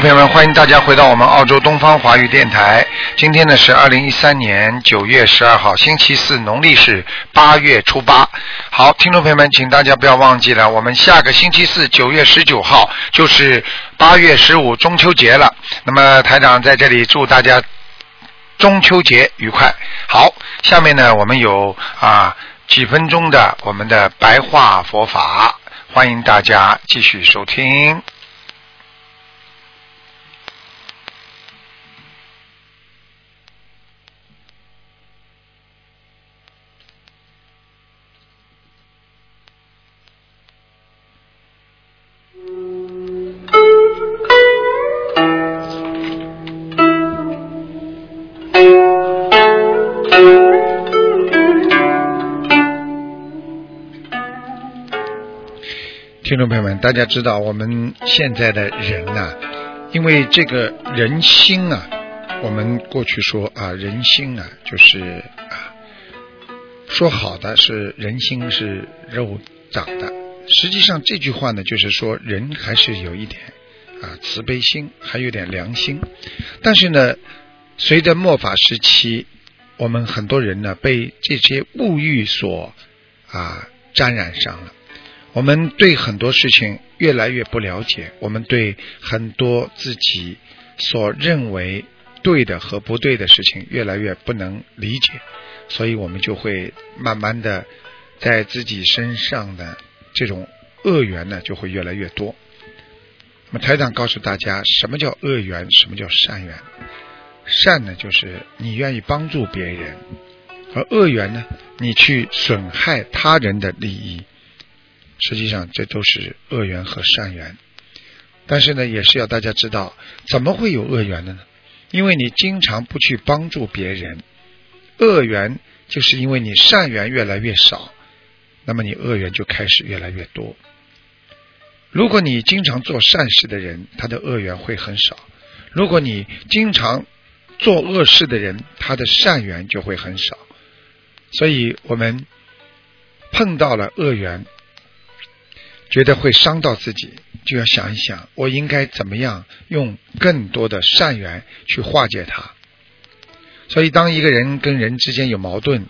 朋友们，欢迎大家回到我们澳洲东方华语电台。今天呢是二零一三年九月十二号，星期四，农历是八月初八。好，听众朋友们，请大家不要忘记了，我们下个星期四九月十九号就是八月十五中秋节了。那么台长在这里祝大家中秋节愉快。好，下面呢我们有啊几分钟的我们的白话佛法，欢迎大家继续收听。听众朋友们，大家知道我们现在的人呐、因为这个人心啊，我们过去说啊，人心啊，就是啊，说好的。是人心是肉长的，实际上这句话呢，就是说人还是有一点啊慈悲心，还有点良心，但是呢，随着末法时期，我们很多人呢被这些物欲所啊沾染上了。我们对很多事情越来越不了解，我们对很多自己所认为对的和不对的事情越来越不能理解，所以我们就会慢慢的在自己身上的这种恶缘呢就会越来越多。那么台长告诉大家，什么叫恶缘，什么叫善缘？善呢，就是你愿意帮助别人；而恶缘呢，你去损害他人的利益。实际上，这都是恶缘和善缘。但是呢，也是要大家知道，怎么会有恶缘的呢？因为你经常不去帮助别人，恶缘就是因为你善缘越来越少，那么你恶缘就开始越来越多。如果你经常做善事的人，他的恶缘会很少；如果你经常做恶事的人，他的善缘就会很少。所以我们碰到了恶缘。觉得会伤到自己，就要想一想，我应该怎么样用更多的善缘去化解它。所以，当一个人跟人之间有矛盾，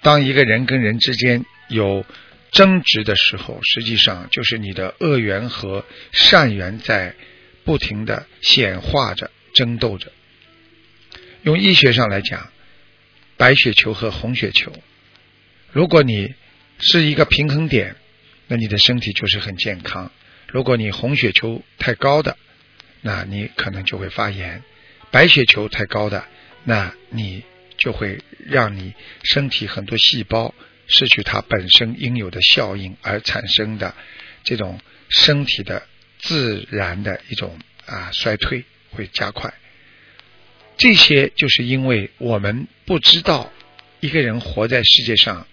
当一个人跟人之间有争执的时候，实际上就是你的恶缘和善缘在不停的显化着、争斗着。用医学上来讲，白血球和红血球，如果你是一个平衡点。那你的身体就是很健康。如果你红血球太高的，那你可能就会发炎；白血球太高的，那你就会让你身体很多细胞失去它本身应有的效应，而产生的这种身体的自然的一种啊衰退会加快。这些就是因为我们不知道一个人活在世界上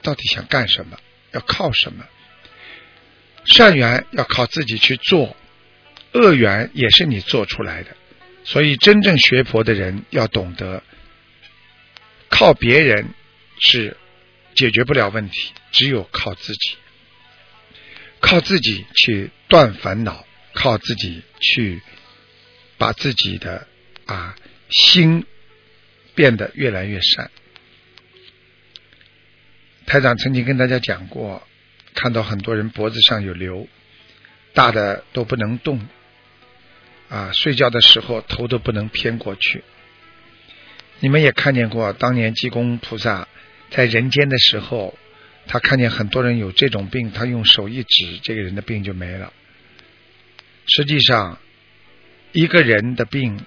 到底想干什么，要靠什么。善缘要靠自己去做，恶缘也是你做出来的。所以，真正学佛的人要懂得，靠别人是解决不了问题，只有靠自己，靠自己去断烦恼，靠自己去把自己的啊心变得越来越善。台长曾经跟大家讲过。看到很多人脖子上有瘤，大的都不能动，啊，睡觉的时候头都不能偏过去。你们也看见过，当年济公菩萨在人间的时候，他看见很多人有这种病，他用手一指，这个人的病就没了。实际上，一个人的病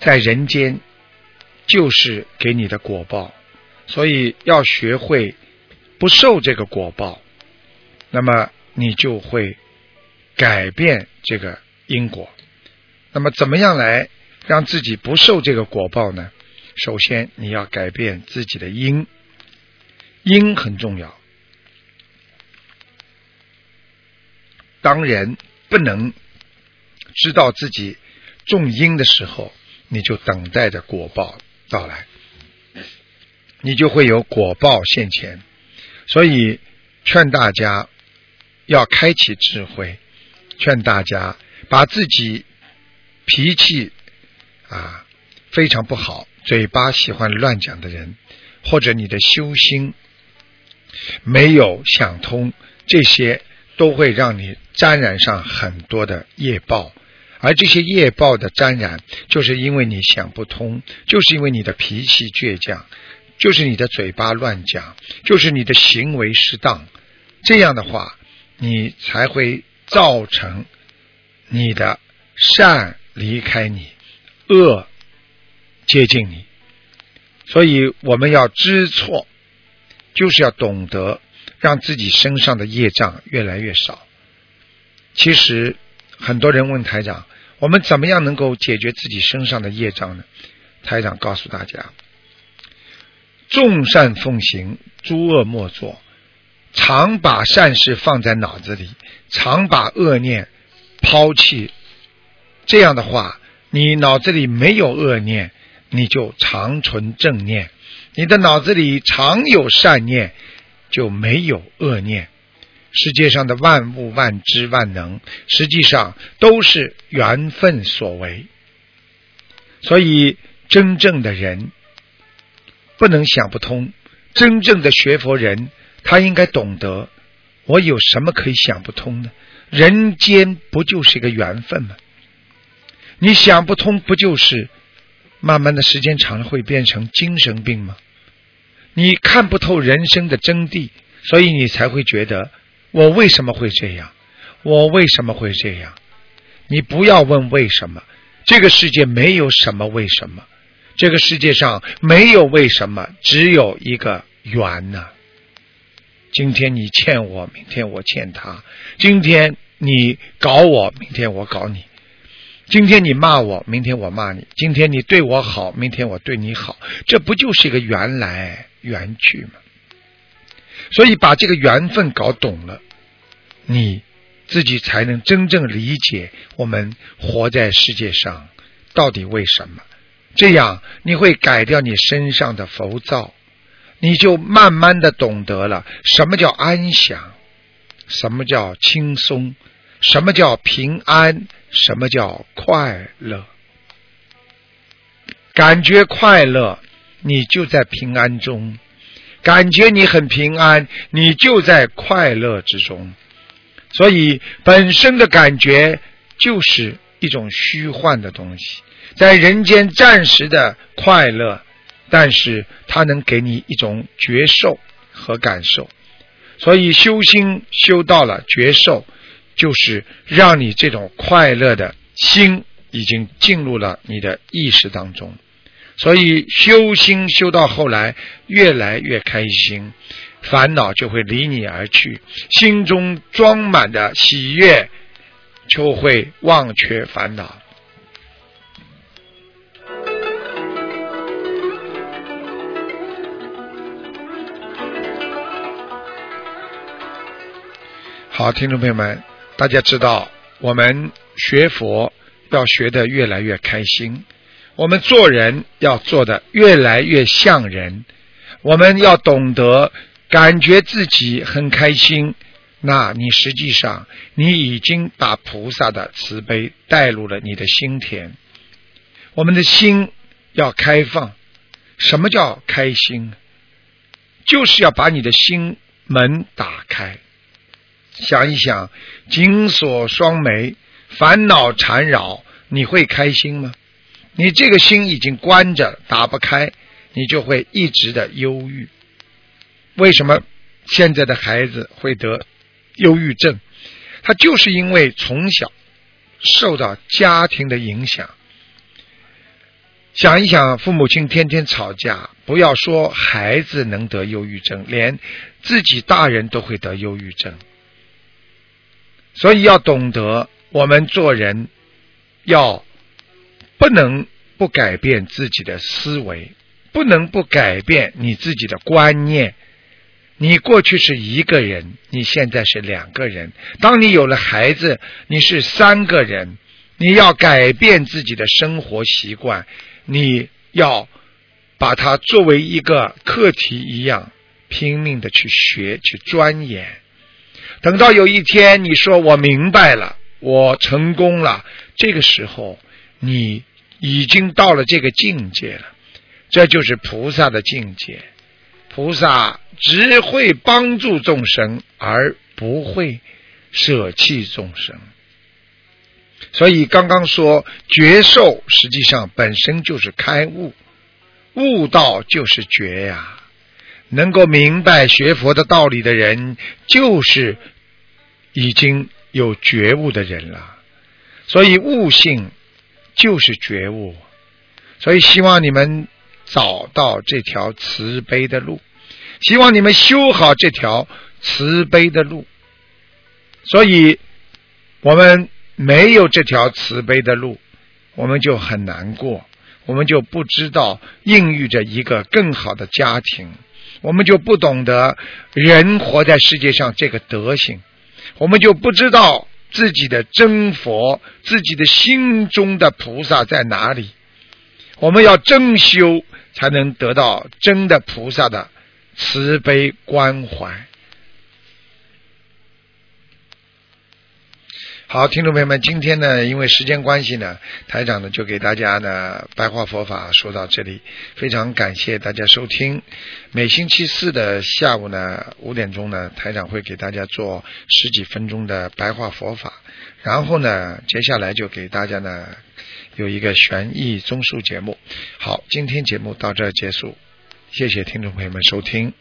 在人间就是给你的果报，所以要学会不受这个果报。那么你就会改变这个因果。那么怎么样来让自己不受这个果报呢？首先你要改变自己的因，因很重要。当人不能知道自己种因的时候，你就等待着果报到来，你就会有果报现前。所以劝大家。要开启智慧，劝大家把自己脾气啊非常不好，嘴巴喜欢乱讲的人，或者你的修心没有想通，这些都会让你沾染上很多的业报。而这些业报的沾染，就是因为你想不通，就是因为你的脾气倔强，就是你的嘴巴乱讲，就是你的行为失当。这样的话，你才会造成你的善离开你，恶接近你。所以我们要知错，就是要懂得让自己身上的业障越来越少。其实很多人问台长。我们怎么样能够解决自己身上的业障呢？台长告诉大家：众善奉行，诸恶莫作。常把善事放在脑子里，常把恶念抛弃。这样的话，你脑子里没有恶念，你就常存正念；你的脑子里常有善念，就没有恶念。世界上的万物、万知、万能，实际上都是缘分所为。所以，真正的人不能想不通。真正的学佛人，他应该懂得：我有什么可以想不通呢？人间不就是一个缘分吗？你想不通，不就是慢慢的时间长了会变成精神病吗？你看不透人生的真谛，所以你才会觉得。我为什么会这样？我为什么会这样？你不要问为什么。这个世界没有什么为什么，这个世界上没有为什么，只有一个缘呐。今天你欠我，明天我欠他；今天你搞我，明天我搞你；今天你骂我，明天我骂你；今天你对我好，明天我对你好。这不就是一个缘来缘去吗？所以把这个缘分搞懂了，你自己才能真正理解我们活在世界上到底为什么。这样你会改掉你身上的浮躁，你就慢慢的懂得了什么叫安详，什么叫轻松，什么叫平安，什么叫快乐。感觉快乐，你就在平安中。感觉你很平安，你就在快乐之中，所以本身的感觉就是一种虚幻的东西，在人间暂时的快乐，但是它能给你一种觉受和感受，所以修心修到了觉受，就是让你这种快乐的心已经进入了你的意识当中。所以修心修到后来越来越开心，烦恼就会离你而去，心中装满的喜悦就会忘却烦恼。好，听众朋友们，大家知道我们学佛要学的越来越开心。我们做人要做的越来越像人，我们要懂得感觉自己很开心，那你实际上你已经把菩萨的慈悲带入了你的心田。我们的心要开放，什么叫开心？就是要把你的心门打开。想一想，紧锁双眉，烦恼缠绕，你会开心吗？你这个心已经关着，打不开，你就会一直的忧郁。为什么现在的孩子会得忧郁症？他就是因为从小受到家庭的影响。想一想，父母亲天天吵架，不要说孩子能得忧郁症，连自己大人都会得忧郁症。所以要懂得，我们做人要。不能不改变自己的思维，不能不改变你自己的观念。你过去是一个人，你现在是两个人。当你有了孩子，你是三个人。你要改变自己的生活习惯，你要把它作为一个课题一样，拼命的去学、去钻研。等到有一天你说我明白了，我成功了。这个时候，你已经到了这个境界了，这就是菩萨的境界。菩萨只会帮助众生，而不会舍弃众生。所以刚刚说觉受，实际上本身就是开悟，悟道就是觉呀。能够明白学佛的道理的人，就是已经有觉悟的人了。所以悟性就是觉悟。所以希望你们找到这条慈悲的路，希望你们修好这条慈悲的路。所以我们没有这条慈悲的路，我们就很难过，我们就不知道孕育着一个更好的家庭。我们就不懂得人活在世界上这个德行，我们就不知道自己的真佛，自己的心中的菩萨在哪里。我们要真修，才能得到真的菩萨的慈悲关怀。好，听众朋友们，今天呢，因为时间关系呢，台长呢就给大家呢白话佛法说到这里，非常感谢大家收听。每星期四的下午呢五点钟呢，台长会给大家做十几分钟的白话佛法，然后呢，接下来就给大家呢有一个悬疑综述节目。好，今天节目到这结束，谢谢听众朋友们收听。